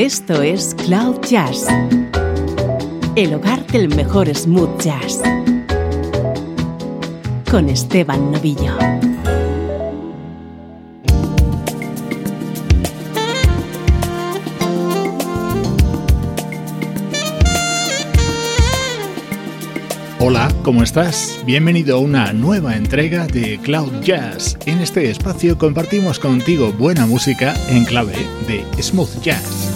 Esto es Cloud Jazz, el hogar del mejor smooth jazz, con Esteban Novillo. Hola, ¿cómo estás? Bienvenido a una nueva entrega de Cloud Jazz. En este espacio compartimos contigo buena música en clave de smooth jazz.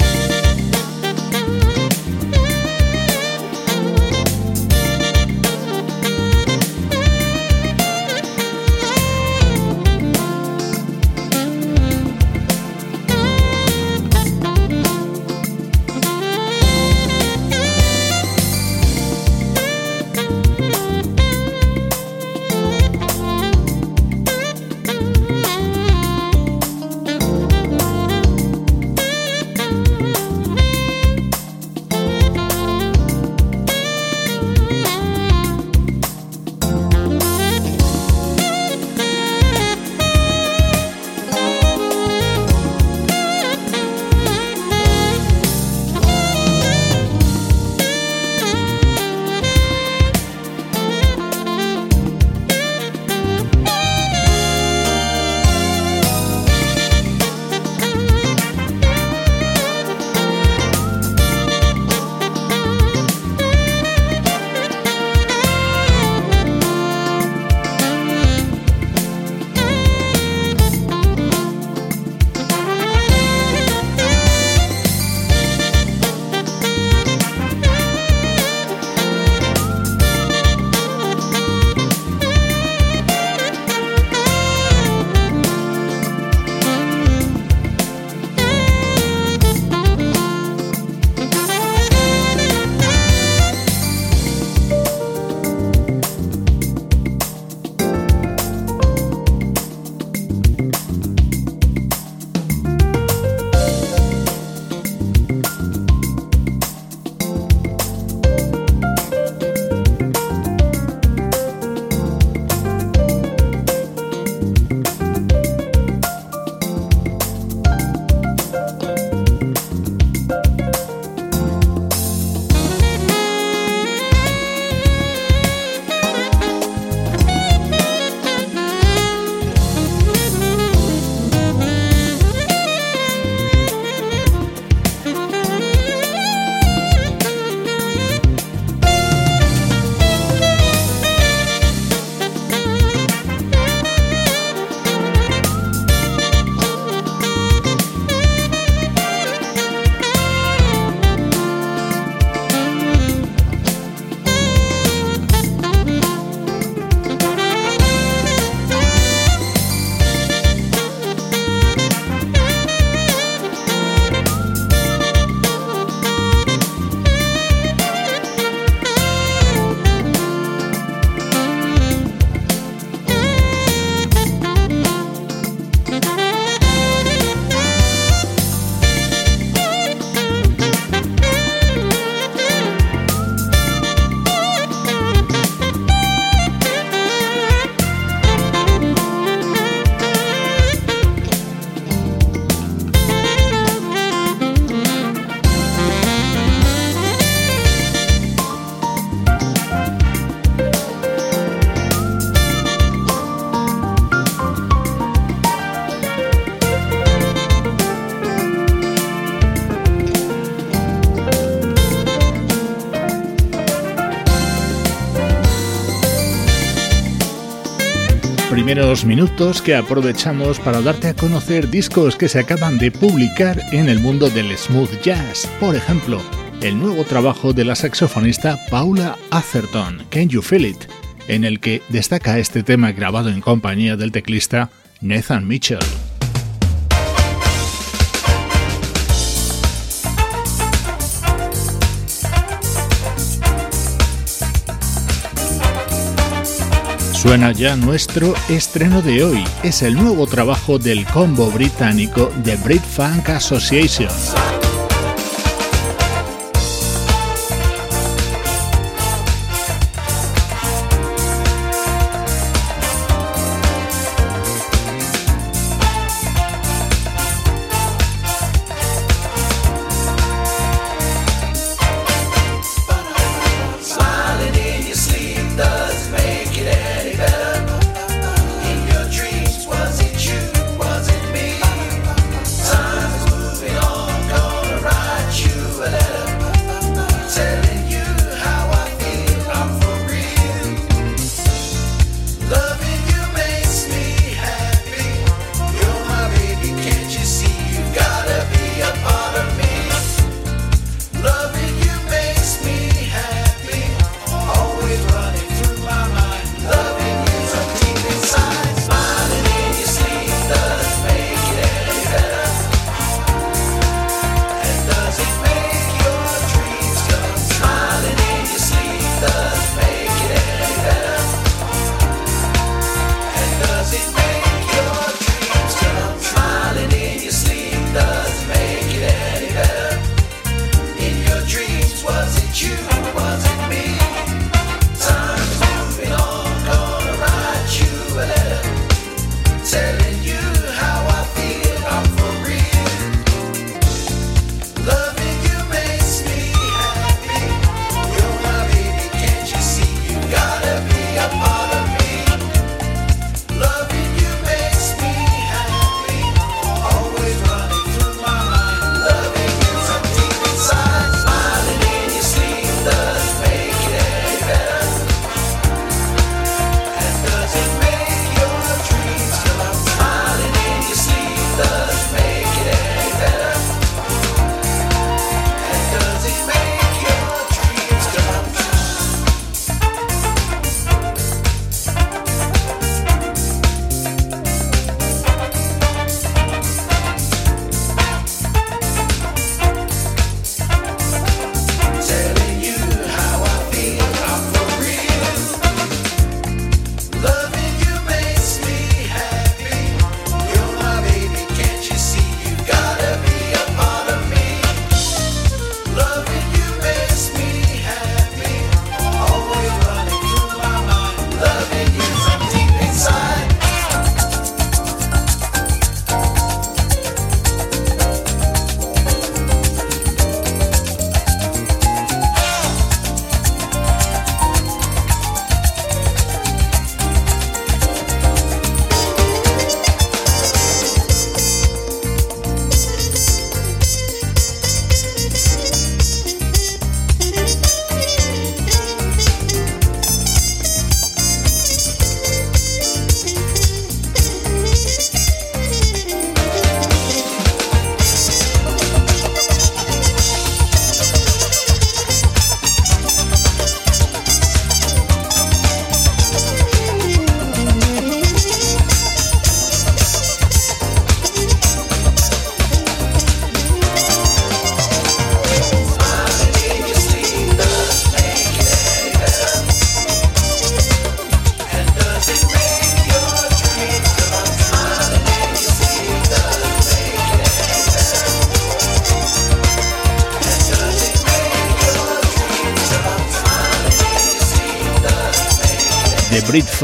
Primeros minutos que aprovechamos para darte a conocer discos que se acaban de publicar en el mundo del smooth jazz. Por ejemplo, el nuevo trabajo de la saxofonista Paula Atherton, Can You Feel It, en el que destaca este tema grabado en compañía del teclista Nathan Mitchell. Suena ya nuestro estreno de hoy. Es el nuevo trabajo del combo británico The Brit Funk Association.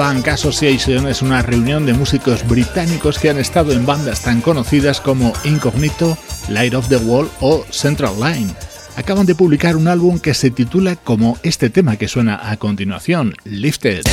Funk Association es una reunión de músicos británicos que han estado en bandas tan conocidas como Incognito, Light of the Wall o Central Line. Acaban de publicar un álbum que se titula como este tema que suena a continuación, Lifted.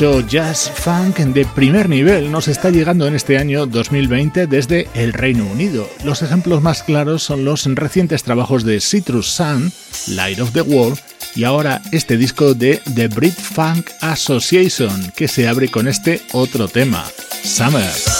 Jazz funk de primer nivel nos está llegando en este año 2020 desde el Reino Unido. Los ejemplos más claros son los recientes trabajos de Citrus Sun, Light of the World, y ahora este disco de The Brit Funk Association, que se abre con este otro tema, Summer.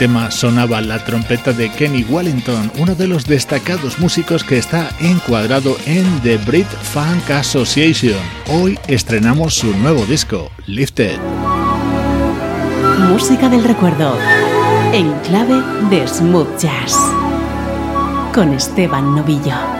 Tema sonaba la trompeta de Kenny Wellington, uno de los destacados músicos que está encuadrado en The Brit Funk Association. Hoy estrenamos su nuevo disco, Lifted. Música del recuerdo, en clave de smooth jazz, con Esteban Novillo.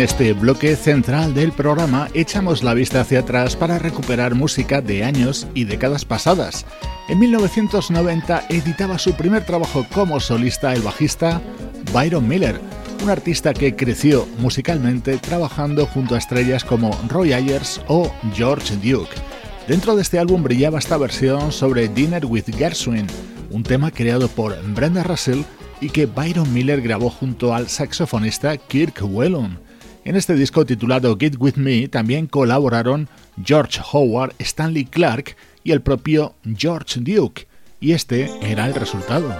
En este bloque central del programa echamos la vista hacia atrás para recuperar música de años y décadas pasadas. En 1990 editaba su primer trabajo como solista el bajista Byron Miller, un artista que creció musicalmente trabajando junto a estrellas como Roy Ayers o George Duke. Dentro de este álbum brillaba esta versión sobre Dinner with Gershwin, un tema creado por Brenda Russell y que Byron Miller grabó junto al saxofonista Kirk Whelan. En este disco titulado Get With Me también colaboraron George Howard, Stanley Clark y el propio George Duke, y este era el resultado.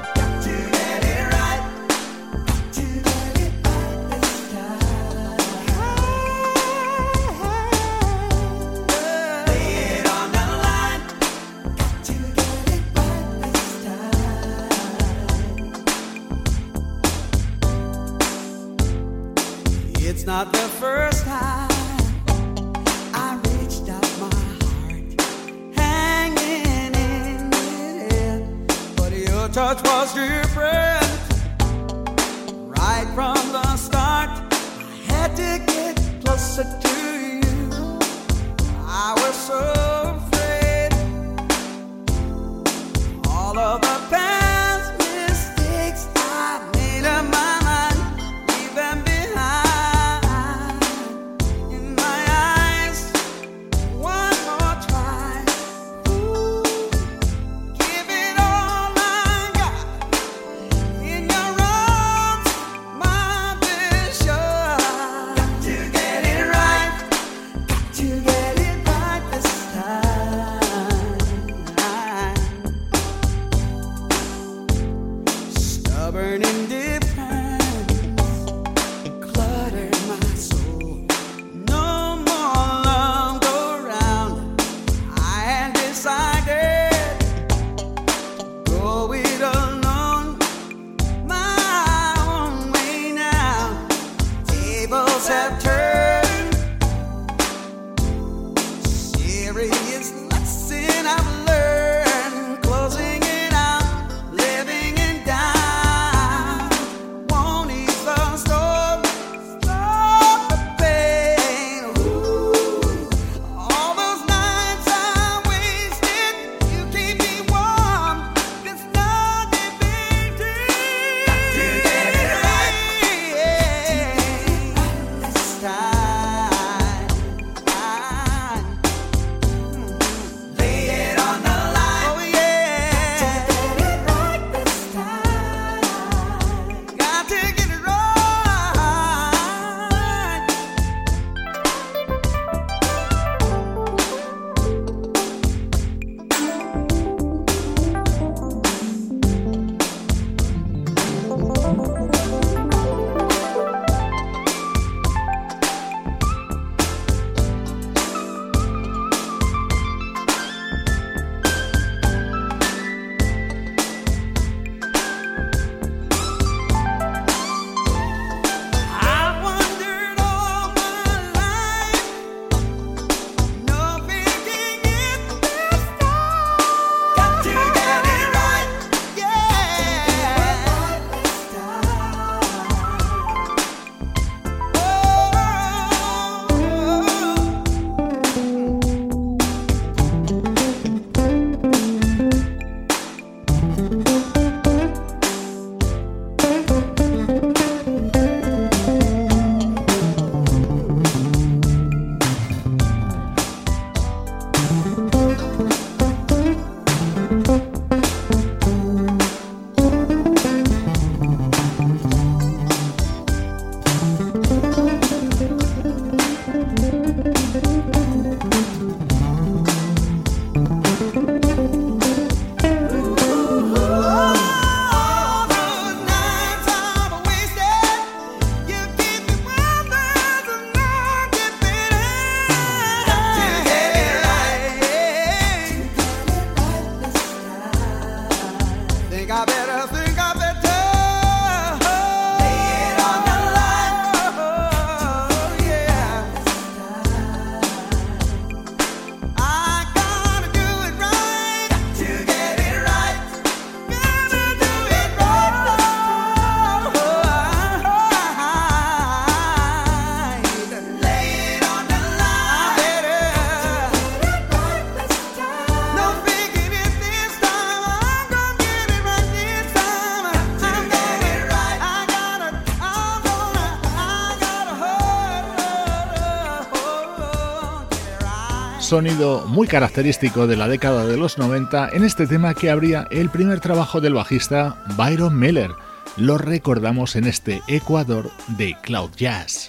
Sonido muy característico de la década de los 90 en este tema que abría el primer trabajo del bajista Byron Miller. Lo recordamos en este Ecuador de Cloud Jazz.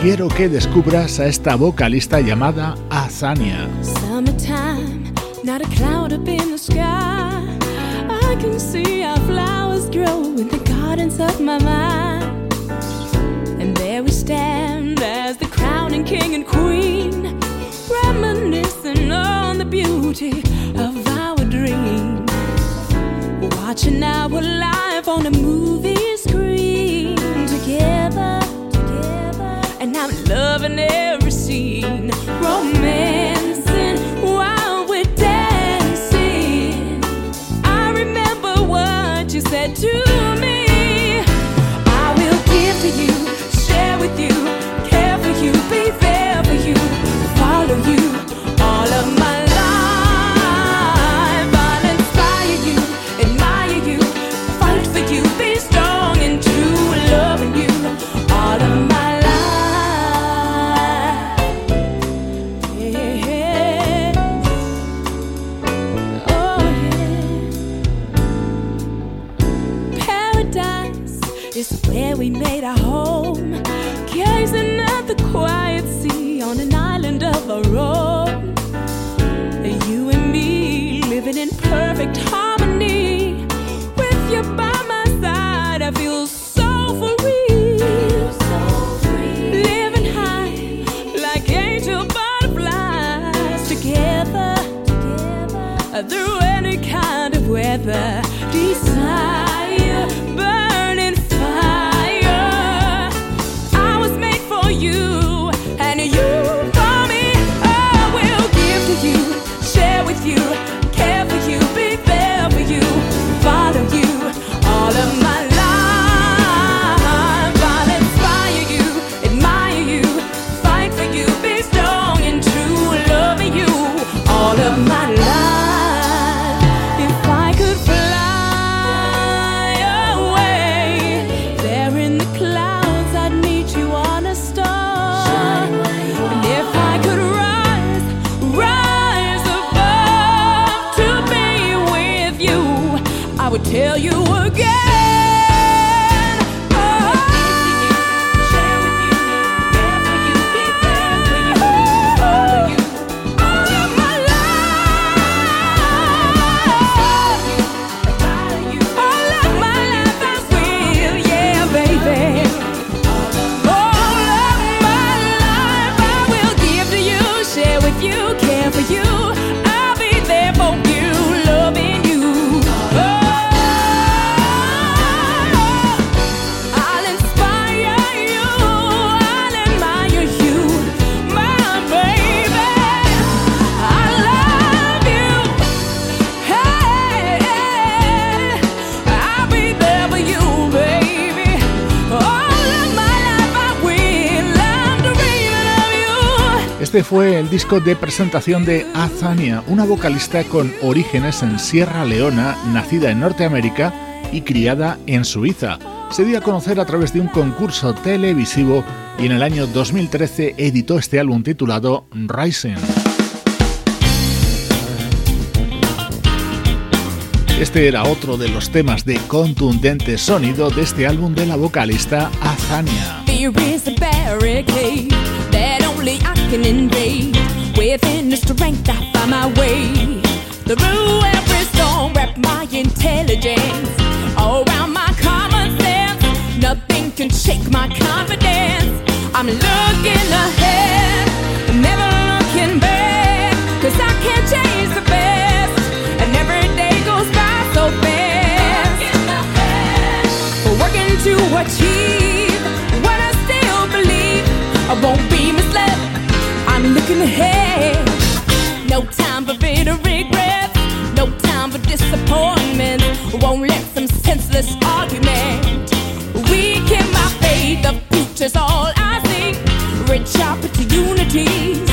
Quiero que descubras a esta vocalista llamada Azania. And stand as the crowning king and queen, reminiscing on the beauty of our dream. Watching our life on a movie screen together, together. And I'm loving every scene, romancing again. Este fue el disco de presentación de Azania, una vocalista con orígenes en Sierra Leona, nacida en Norteamérica y criada en Suiza. Se dio a conocer a través de un concurso televisivo y en el año 2013 editó este álbum titulado Rising. Este era otro de los temas de contundente sonido de este álbum de la vocalista Azania. That only I can invade. Within the strength, I find my way. Through every storm, wrap my intelligence. Around my common sense, nothing can shake my confidence. I'm looking ahead, never looking back. Cause I can't change the best, and every day goes by so fast. Working to achieve what I still believe. I won't. Looking ahead. No time for bitter regrets. No time for disappointment. Won't let some senseless argument weaken my faith. The future's all I see. Rich opportunities.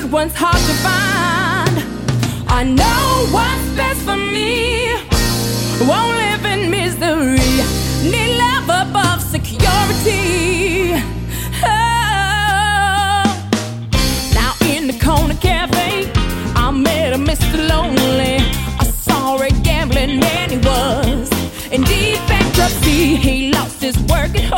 One's hard to find. I know what's best for me. Won't live in misery. Need love above security. Oh. Now in the corner cafe, I met a Mr. Lonely. A sorry gambling man he was. Indeed, bankruptcy. He lost his work at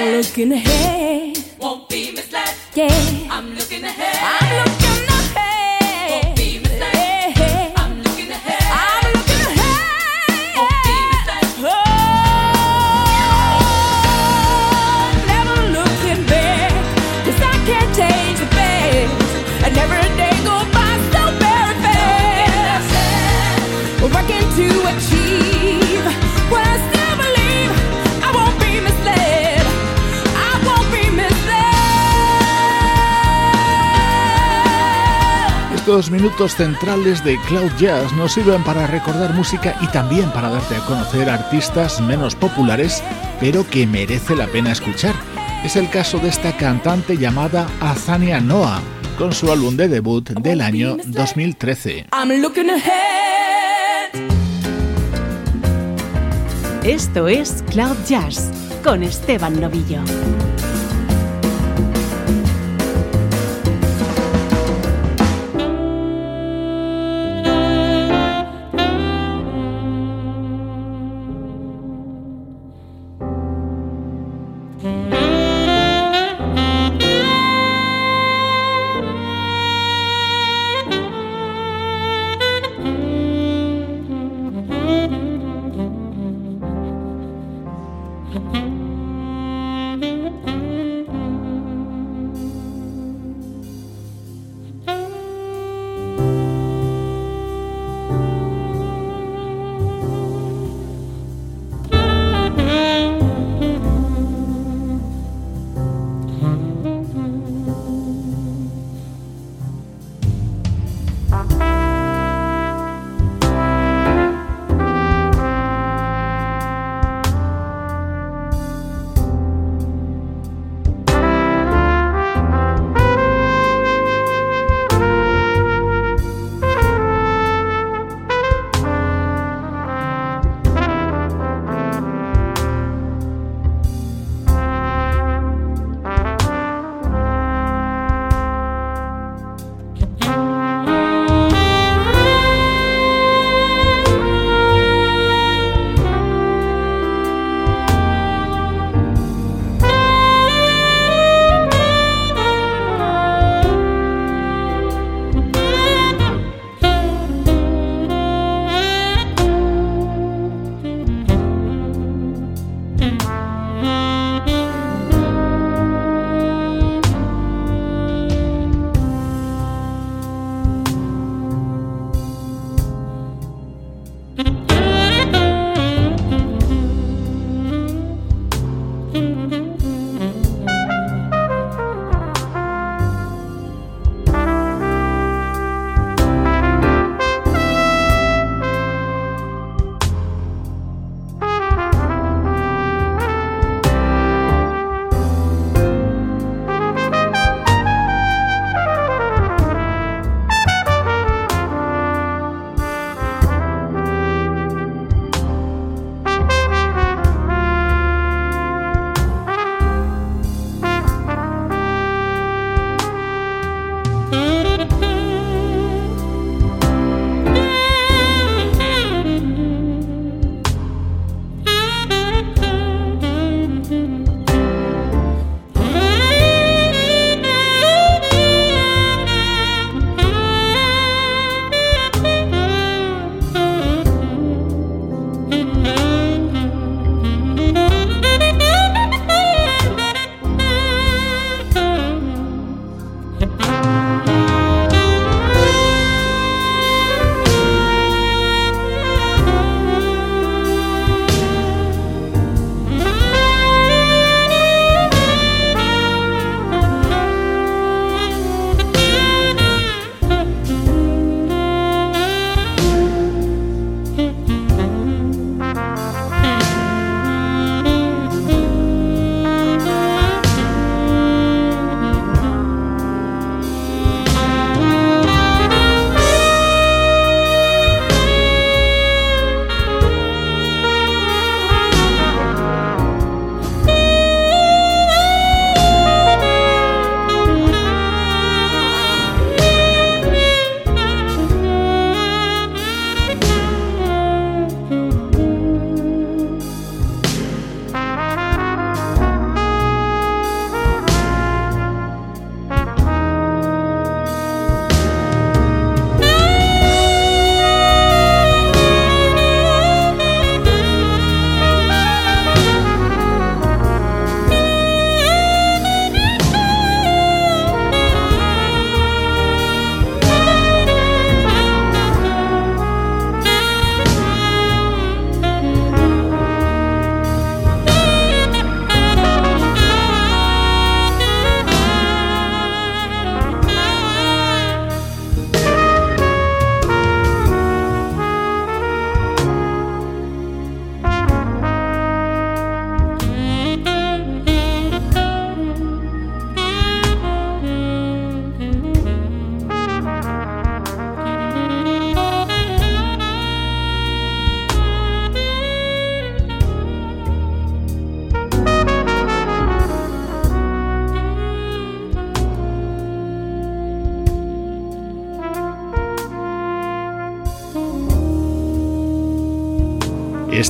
I'm looking ahead. Won't be misled. Yeah. Estos minutos centrales de Cloud Jazz nos sirven para recordar música y también para darte a conocer artistas menos populares, pero que merece la pena escuchar. Es el caso de esta cantante llamada Azania Noah, con su álbum de debut del año 2013. I'm looking ahead. Esto es Cloud Jazz con Esteban Novillo.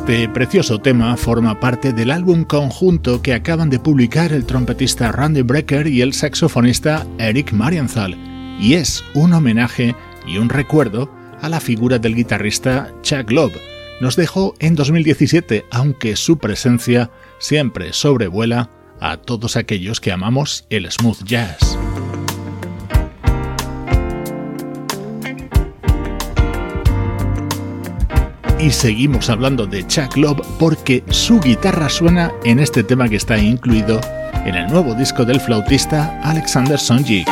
Este precioso tema forma parte del álbum conjunto que acaban de publicar el trompetista Randy Brecker y el saxofonista Eric Marienthal, y es un homenaje y un recuerdo a la figura del guitarrista Chuck Love. Nos dejó en 2017, aunque su presencia siempre sobrevuela a todos aquellos que amamos el smooth jazz. Y seguimos hablando de Chuck Love porque su guitarra suena en este tema que está incluido en el nuevo disco del flautista Alexander Sonjik.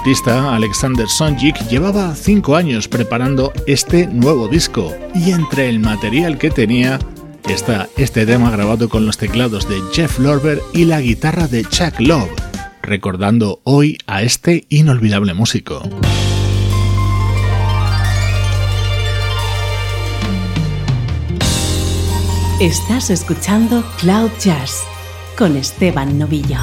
flautista Alexander Sonjic llevaba cinco años preparando este nuevo disco y entre el material que tenía está este tema grabado con los teclados de Jeff Lorber y la guitarra de Chuck Love, recordando hoy a este inolvidable músico. Estás escuchando Cloud Jazz con Esteban Novillo.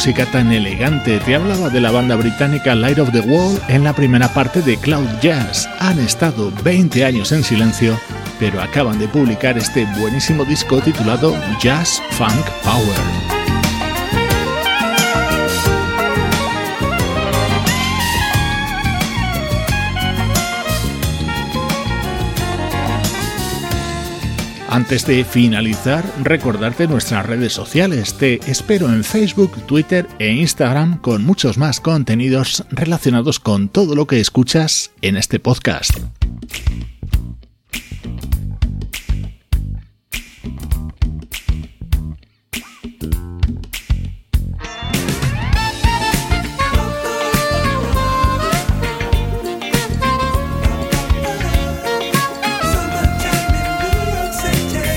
Música tan elegante. Te hablaba de la banda británica Light of the Wall en la primera parte de Cloud Jazz. Han estado 20 años en silencio, pero acaban de publicar este buenísimo disco titulado Jazz Funk Power. Antes de finalizar, recordarte nuestras redes sociales. Te espero en Facebook, Twitter e Instagram con muchos más contenidos relacionados con todo lo que escuchas en este podcast.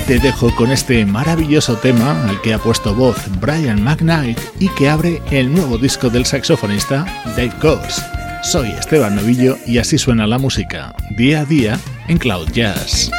Te dejo con este maravilloso tema al que ha puesto voz Brian McKnight y que abre el nuevo disco del saxofonista Dave Cox. Soy Esteban Novillo y así suena la música, día a día, en Cloud Jazz.